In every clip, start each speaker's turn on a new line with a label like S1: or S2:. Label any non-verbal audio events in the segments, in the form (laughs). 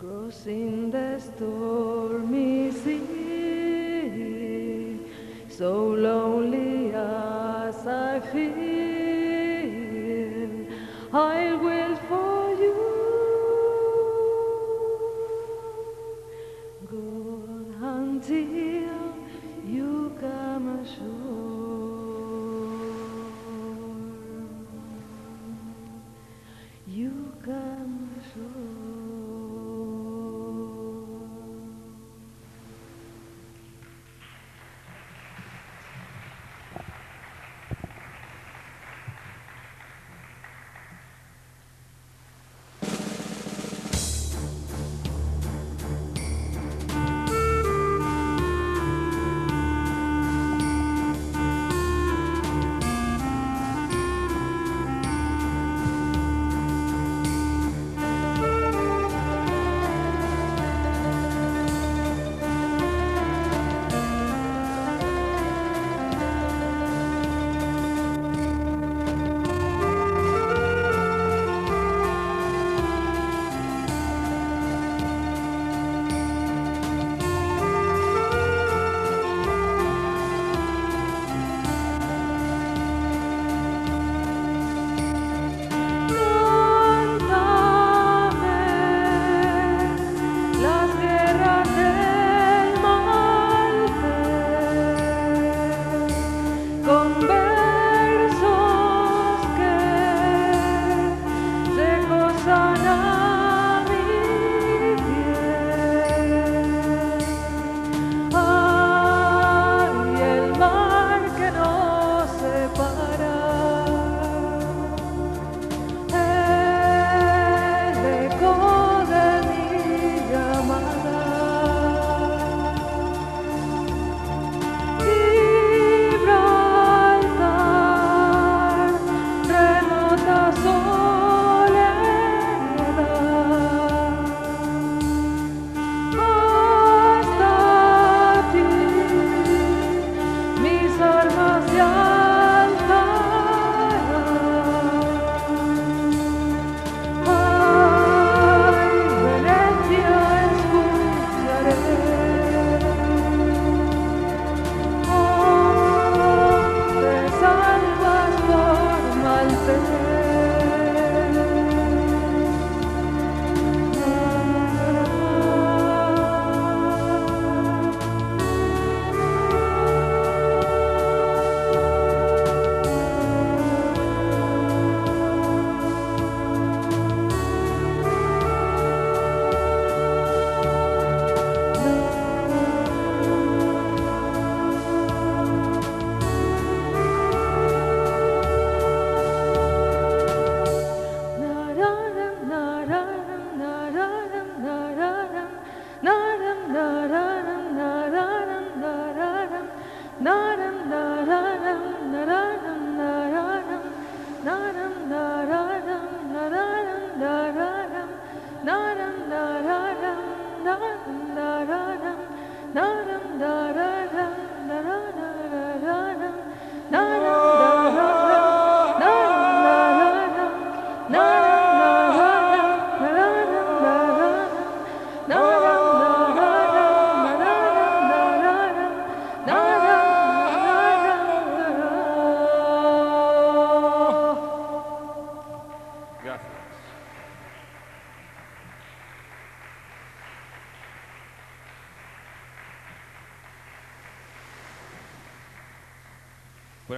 S1: Crossing the stormy sea, so lonely as I feel,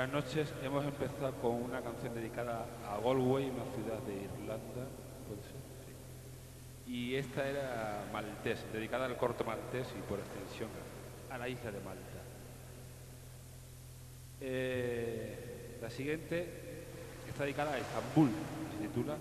S2: Buenas noches. Hemos empezado con una canción dedicada a Galway, una ciudad de Irlanda. Y esta era maltés, dedicada al corto maltés y por extensión a la isla de Malta. Eh, la siguiente está dedicada a Estambul, se titula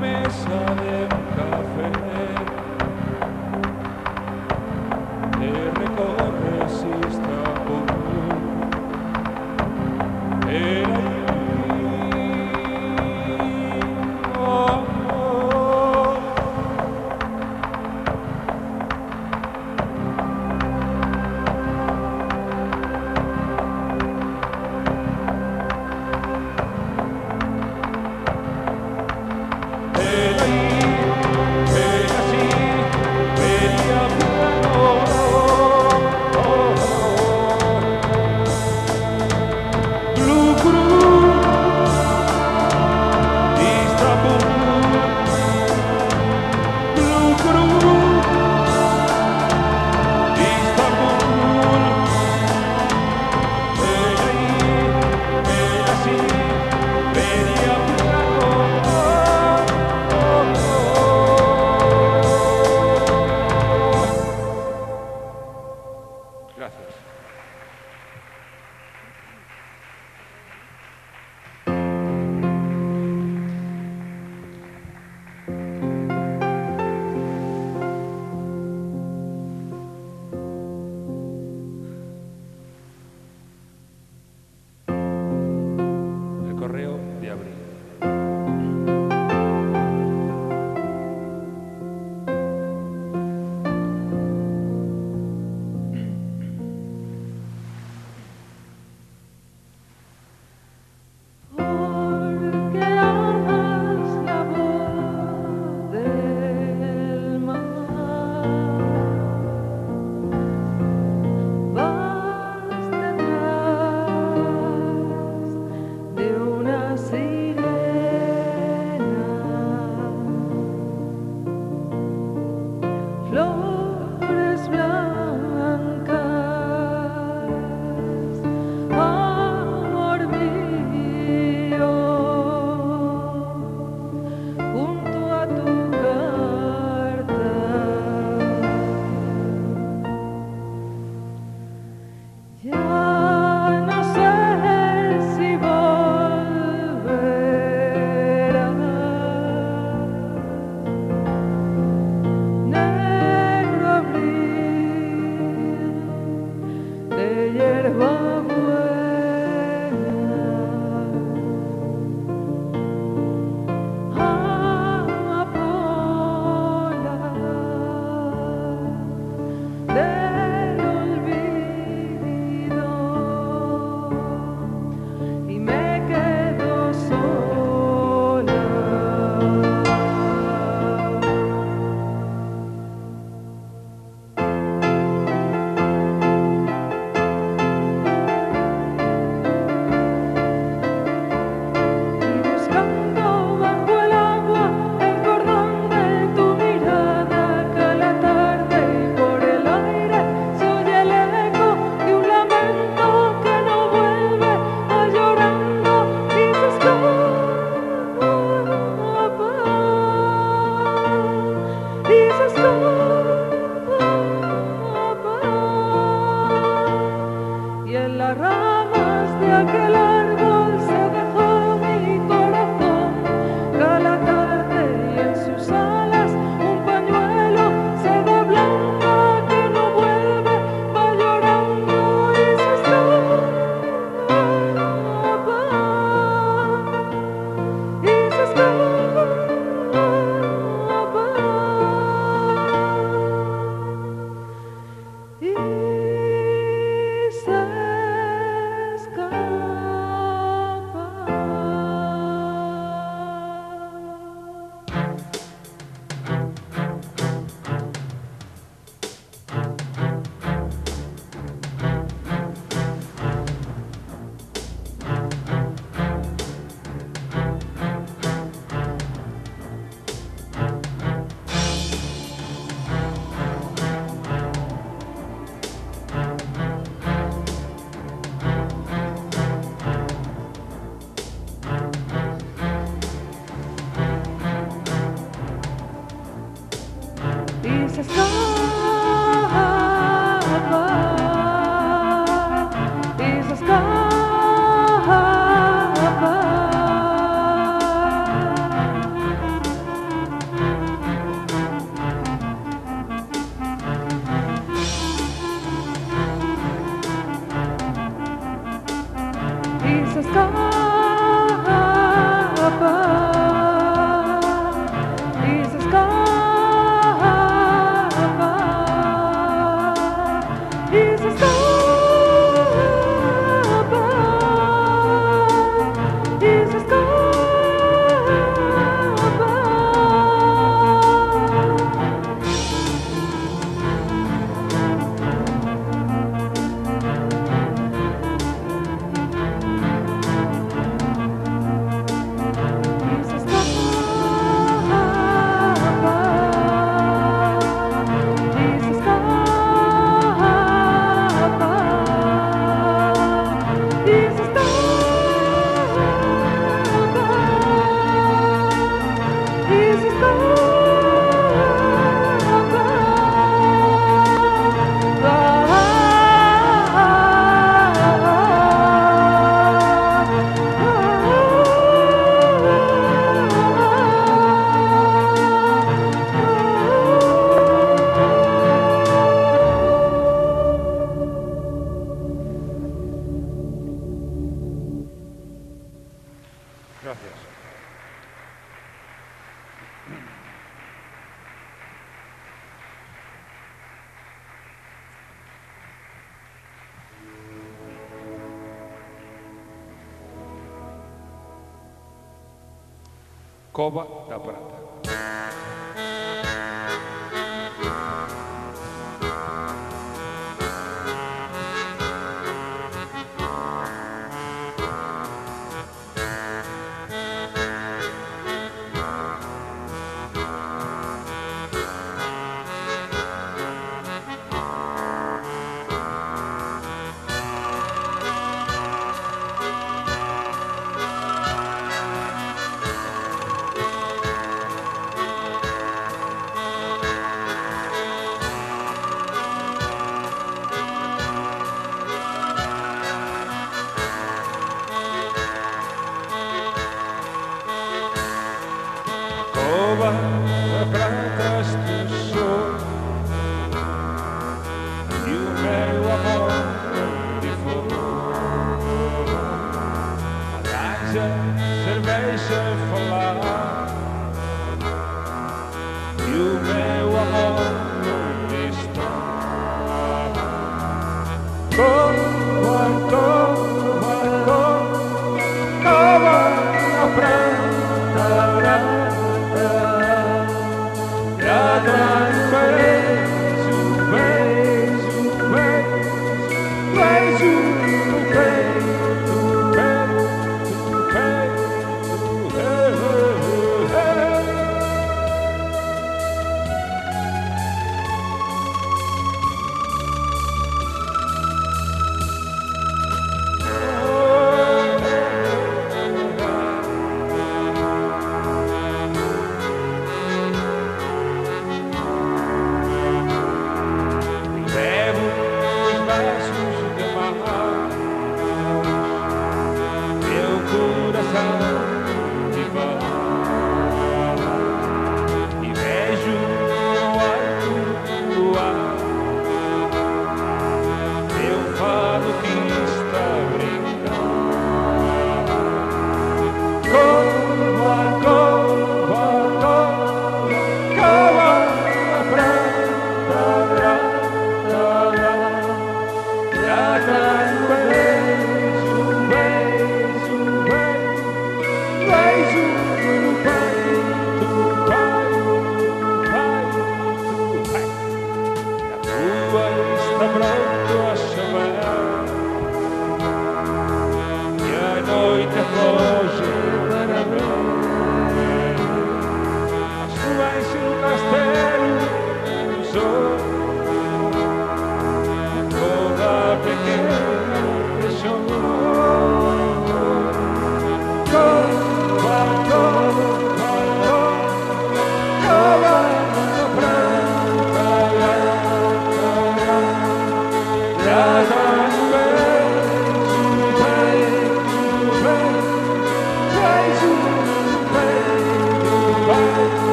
S2: promesa de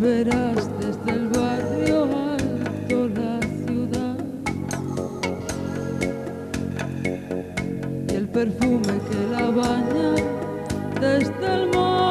S2: verás desde el barrio alto
S3: la ciudad y
S4: el
S5: perfume que la baña desde el mar.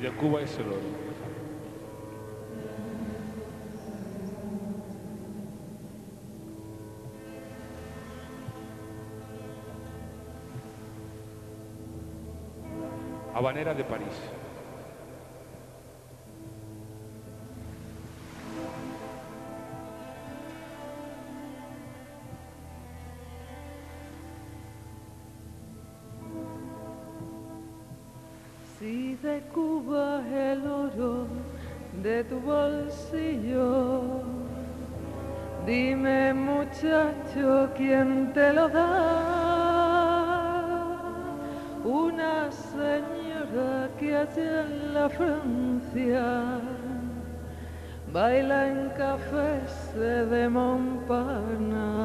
S5: y de
S2: Cuba es el oro. Habanera de París.
S1: pecho quien te lo da, una señora que allá en la Francia baila en cafés de Montparnasse.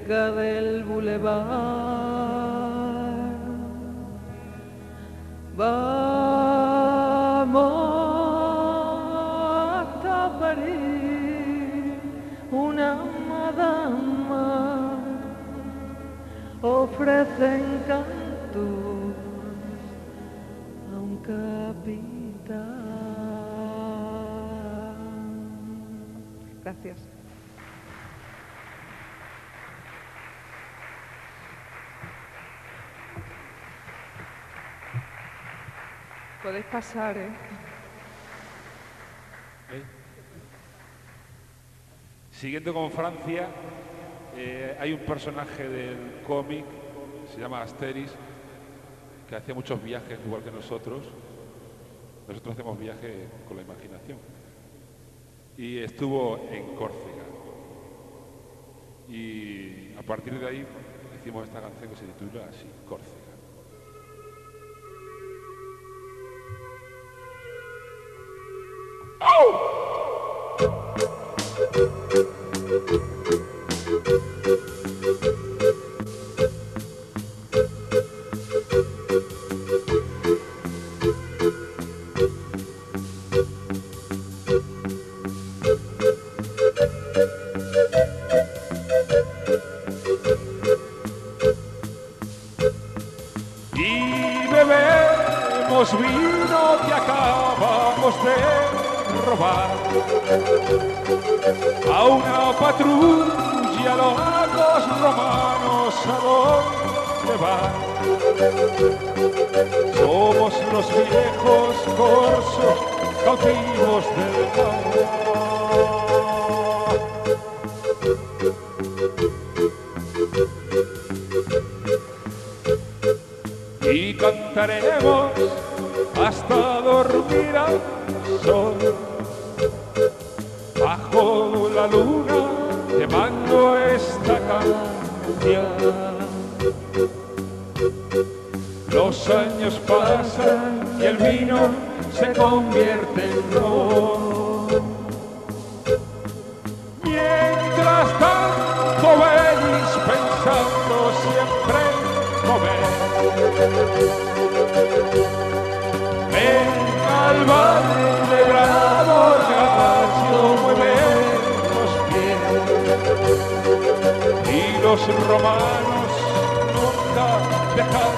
S1: Cerca del bulevar. Vamos hasta París, una madama ofrece
S6: Podéis pasar, ¿eh?
S2: ¿Eh? Siguiendo con Francia, eh, hay un personaje del cómic, se llama Asteris, que hacía muchos viajes igual que nosotros. Nosotros hacemos viajes con la imaginación. Y estuvo en Córcega. Y a partir de ahí hicimos esta canción que se titula así, Córcega. Que acabamos de robar a una patrulla los romanos a dónde van. Somos los viejos corsos cautivos del mar. y cantaremos hasta dormir al sol. Bajo la luna te mando esta canción. Los años pasan y el vino se convierte en ron. Mientras tanto venís pensando siempre en comer. Ven al baile bravo, caballo, mueve los pies. Y los romanos nunca dejan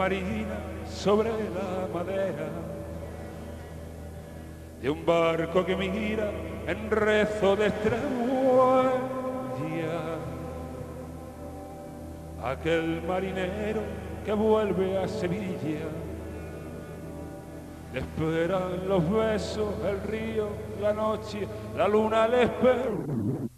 S1: marina sobre la madera de un barco que mira en rezo de extramuerdia. Aquel marinero que vuelve a Sevilla, le esperan los besos, el río, la noche, la luna, le espera.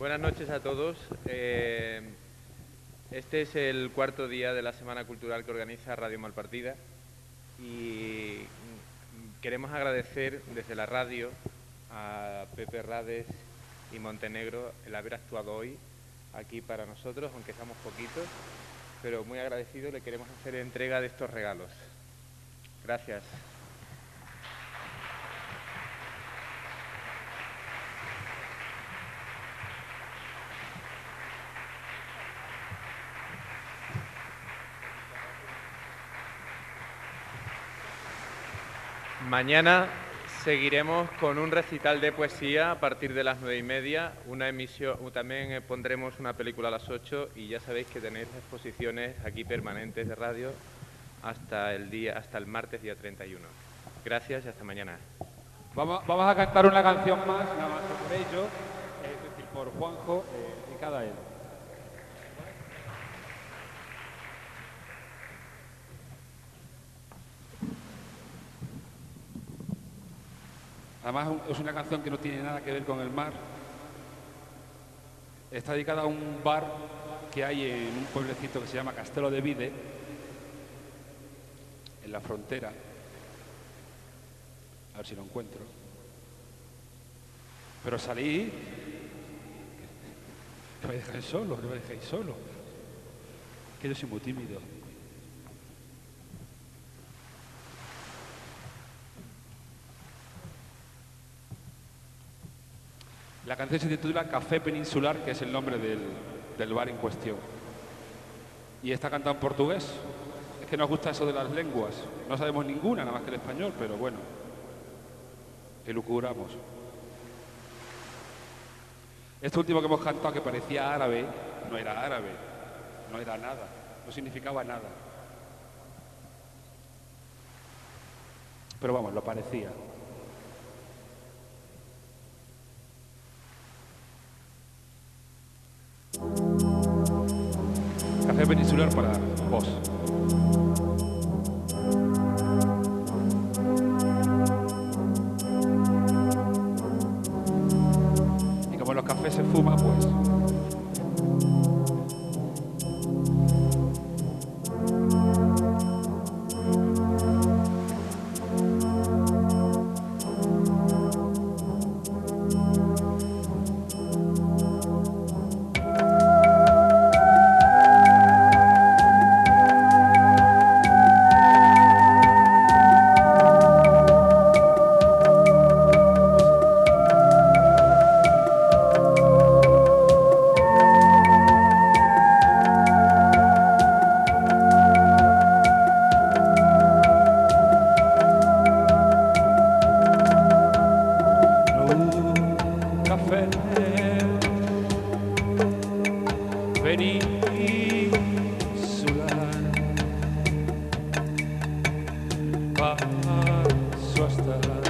S7: Buenas noches a todos. Eh, este es el cuarto día de la Semana Cultural que organiza Radio Malpartida y mm, queremos agradecer desde la radio a Pepe Rades y Montenegro el haber actuado hoy aquí para nosotros, aunque seamos poquitos, pero muy agradecidos le queremos hacer entrega de estos regalos. Gracias. Mañana seguiremos con un recital de poesía a partir de las nueve y media, una emisión, también eh, pondremos una película a las ocho y ya sabéis que tenéis exposiciones aquí permanentes de radio hasta el día, hasta el martes día 31. Gracias y hasta mañana.
S2: Vamos, a cantar una canción más, nada más por ello, es decir, por Juanjo, eh, dedicada a él. Además es una canción que no tiene nada que ver con el mar. Está dedicada a un bar que hay en un pueblecito que se llama Castelo de Vide, en la frontera. A ver si lo encuentro. Pero salí. (laughs) Que me dejáis solo, que me dejáis solo. Que yo soy muy tímido. La canción se titula Café Peninsular, que es el nombre del, del bar en cuestión. Y está cantada en portugués. Es que nos gusta eso de las lenguas. No sabemos ninguna, nada más que el español, pero bueno, elucubramos. Este último que hemos cantado, que parecía árabe, no era árabe, no era nada, no significaba nada. Pero vamos, lo parecía. Peninsular para vos. Y como los cafés se fuman, pues. Hasta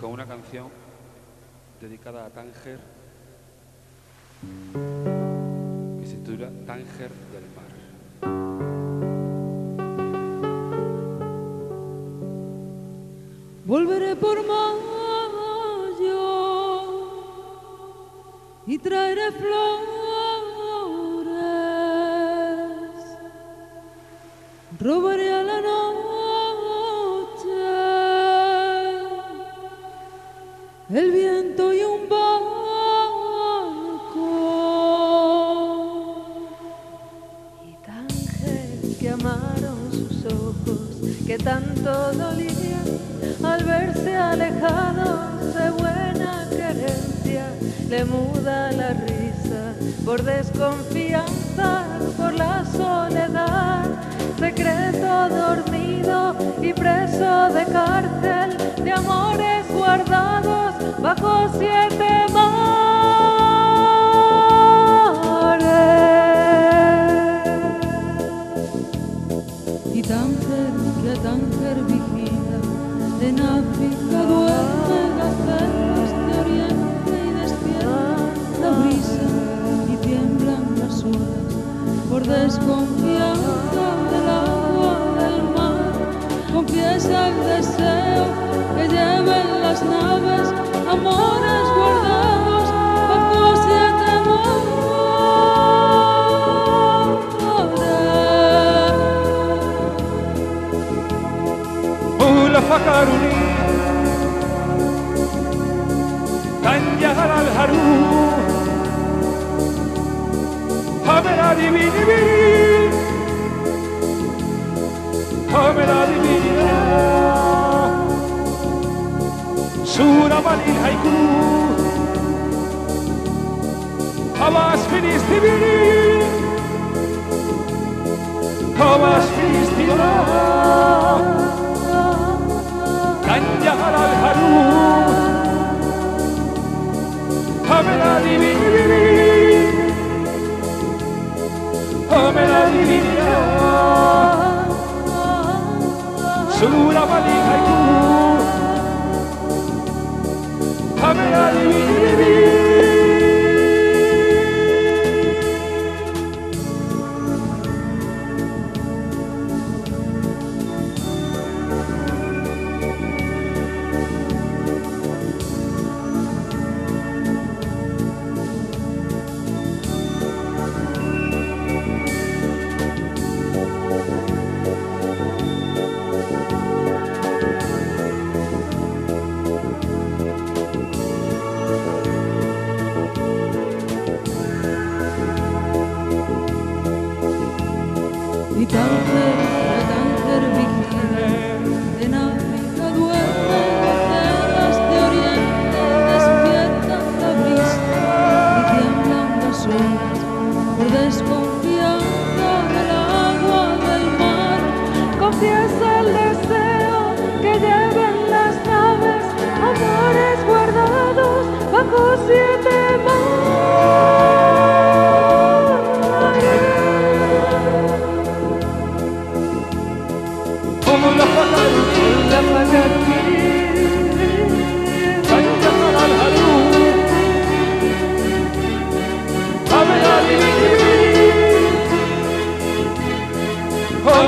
S2: con una canción dedicada a Tánger que se titula Tánger del Mar.
S1: Volveré por mayo y traeré flores, robaré a la
S2: confio.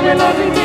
S2: we love you.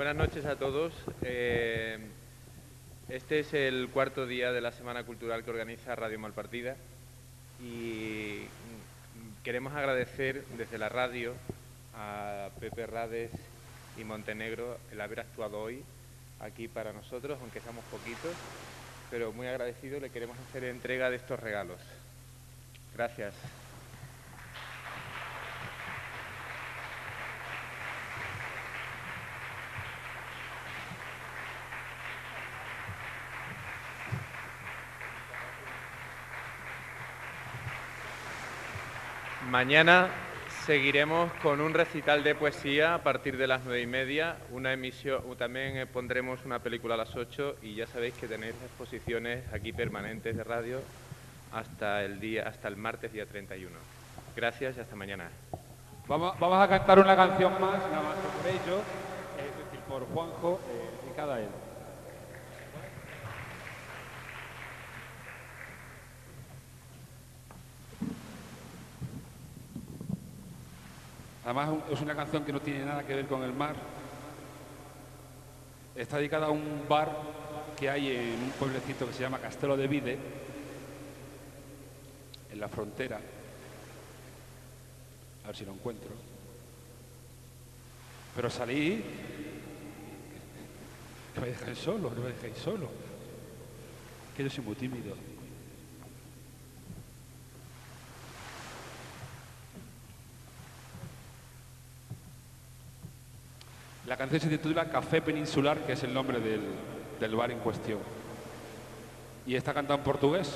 S7: Buenas noches a todos. Eh, este es el cuarto día de la Semana Cultural que organiza Radio Malpartida y queremos agradecer desde la radio a Pepe Rades y Montenegro el haber actuado hoy aquí para nosotros, aunque seamos poquitos, pero muy agradecidos le queremos hacer entrega de estos regalos. Gracias. Mañana seguiremos con un recital de poesía a partir de las nueve y media. Una emisión, también eh, pondremos una película a las ocho y ya sabéis que tenéis exposiciones aquí permanentes de radio hasta el día, hasta el martes día 31. Gracias y hasta mañana.
S2: Vamos, vamos a cantar una canción más, nada más por ello, es decir, por Juanjo, eh, dedicada a él. Además es una canción que no tiene nada que ver con el mar. Está dedicada a un bar que hay en un pueblecito que se llama Castelo de Vide, en la frontera. A ver si lo encuentro. Pero salí. No me dejáis solo, no me dejéis solo. Que yo soy muy tímido. La canción se titula Café Peninsular, que es el nombre del, del bar en cuestión. Y está cantada en portugués.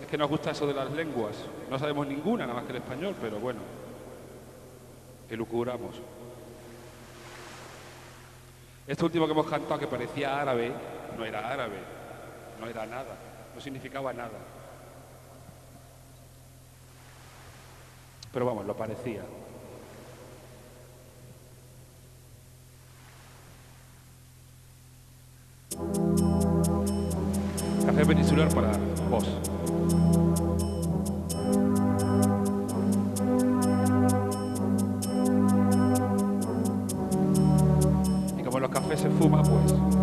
S2: Es que nos gusta eso de las lenguas. No sabemos ninguna, nada más que el español, pero bueno, elucubramos. Este último que hemos cantado, que parecía árabe, no era árabe, no era nada, no significaba nada. Pero vamos, lo parecía. Café peninsular para vos. Y como los cafés se fuma, pues.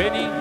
S2: Café, vení